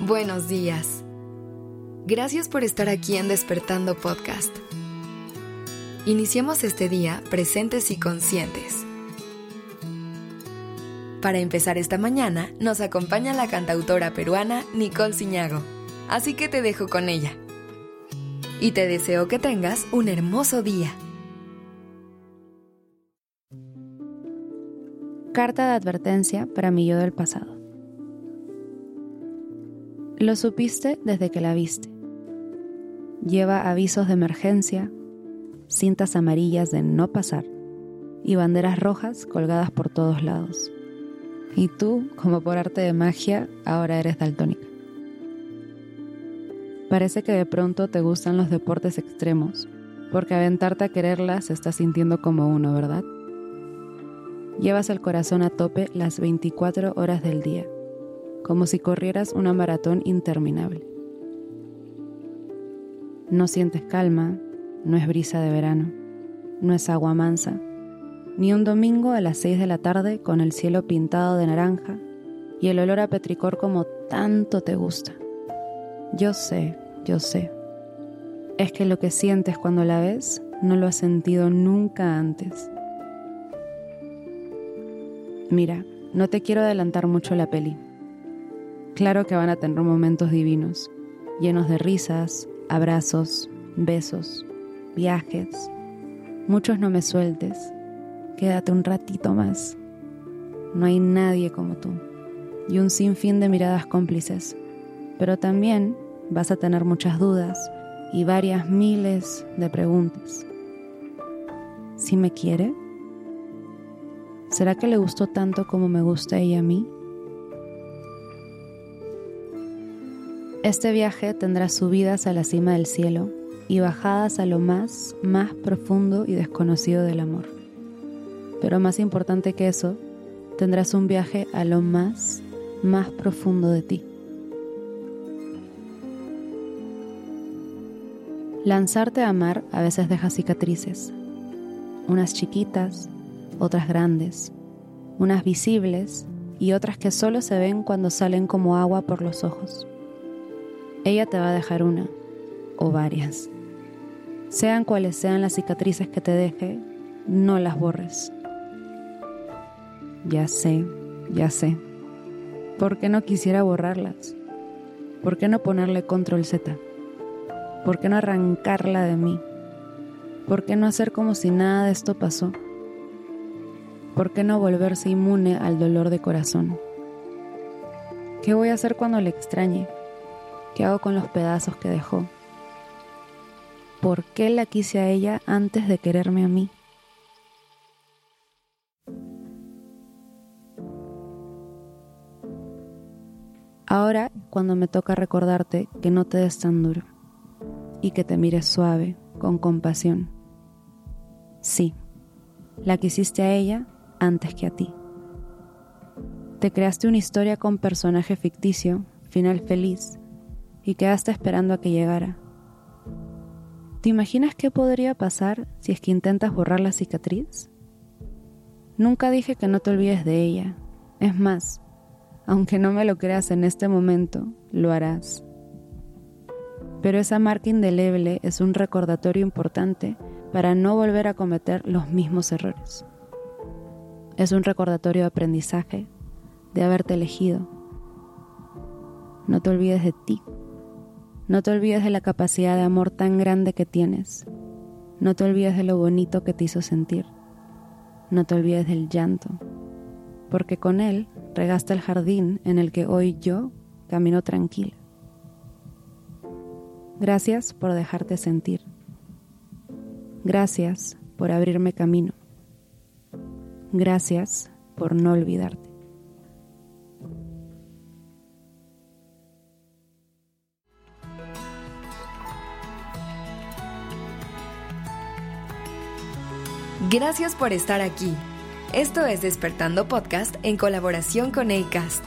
Buenos días. Gracias por estar aquí en Despertando Podcast. Iniciemos este día presentes y conscientes. Para empezar esta mañana, nos acompaña la cantautora peruana Nicole Ciñago, así que te dejo con ella. Y te deseo que tengas un hermoso día. Carta de advertencia para mi yo del pasado. Lo supiste desde que la viste. Lleva avisos de emergencia, cintas amarillas de no pasar y banderas rojas colgadas por todos lados. Y tú, como por arte de magia, ahora eres daltónica. Parece que de pronto te gustan los deportes extremos, porque aventarte a quererlas se está sintiendo como uno, ¿verdad? Llevas el corazón a tope las 24 horas del día como si corrieras una maratón interminable. No sientes calma, no es brisa de verano, no es agua mansa, ni un domingo a las 6 de la tarde con el cielo pintado de naranja y el olor a petricor como tanto te gusta. Yo sé, yo sé. Es que lo que sientes cuando la ves no lo has sentido nunca antes. Mira, no te quiero adelantar mucho la peli. Claro que van a tener momentos divinos, llenos de risas, abrazos, besos, viajes. Muchos no me sueltes. Quédate un ratito más. No hay nadie como tú. Y un sinfín de miradas cómplices. Pero también vas a tener muchas dudas y varias miles de preguntas. ¿Sí me quiere? ¿Será que le gustó tanto como me gusta ella a mí? Este viaje tendrá subidas a la cima del cielo y bajadas a lo más, más profundo y desconocido del amor. Pero más importante que eso, tendrás un viaje a lo más, más profundo de ti. Lanzarte a amar a veces deja cicatrices, unas chiquitas, otras grandes, unas visibles y otras que solo se ven cuando salen como agua por los ojos ella te va a dejar una o varias. Sean cuales sean las cicatrices que te deje, no las borres. Ya sé, ya sé. ¿Por qué no quisiera borrarlas? ¿Por qué no ponerle control Z? ¿Por qué no arrancarla de mí? ¿Por qué no hacer como si nada de esto pasó? ¿Por qué no volverse inmune al dolor de corazón? ¿Qué voy a hacer cuando le extrañe? ¿Qué hago con los pedazos que dejó? ¿Por qué la quise a ella antes de quererme a mí? Ahora, cuando me toca recordarte que no te des tan duro y que te mires suave, con compasión. Sí, la quisiste a ella antes que a ti. Te creaste una historia con personaje ficticio, final feliz, y quedaste esperando a que llegara. ¿Te imaginas qué podría pasar si es que intentas borrar la cicatriz? Nunca dije que no te olvides de ella. Es más, aunque no me lo creas en este momento, lo harás. Pero esa marca indeleble es un recordatorio importante para no volver a cometer los mismos errores. Es un recordatorio de aprendizaje, de haberte elegido. No te olvides de ti. No te olvides de la capacidad de amor tan grande que tienes. No te olvides de lo bonito que te hizo sentir. No te olvides del llanto, porque con él regaste el jardín en el que hoy yo camino tranquila. Gracias por dejarte sentir. Gracias por abrirme camino. Gracias por no olvidarte. Gracias por estar aquí. Esto es Despertando Podcast en colaboración con ACAST.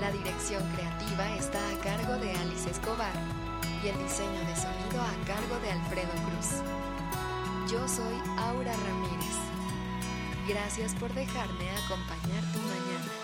La dirección creativa está a cargo de Alice Escobar y el diseño de sonido a cargo de Alfredo Cruz. Yo soy Aura Ramírez. Gracias por dejarme acompañar tu mañana.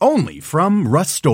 Only from Rust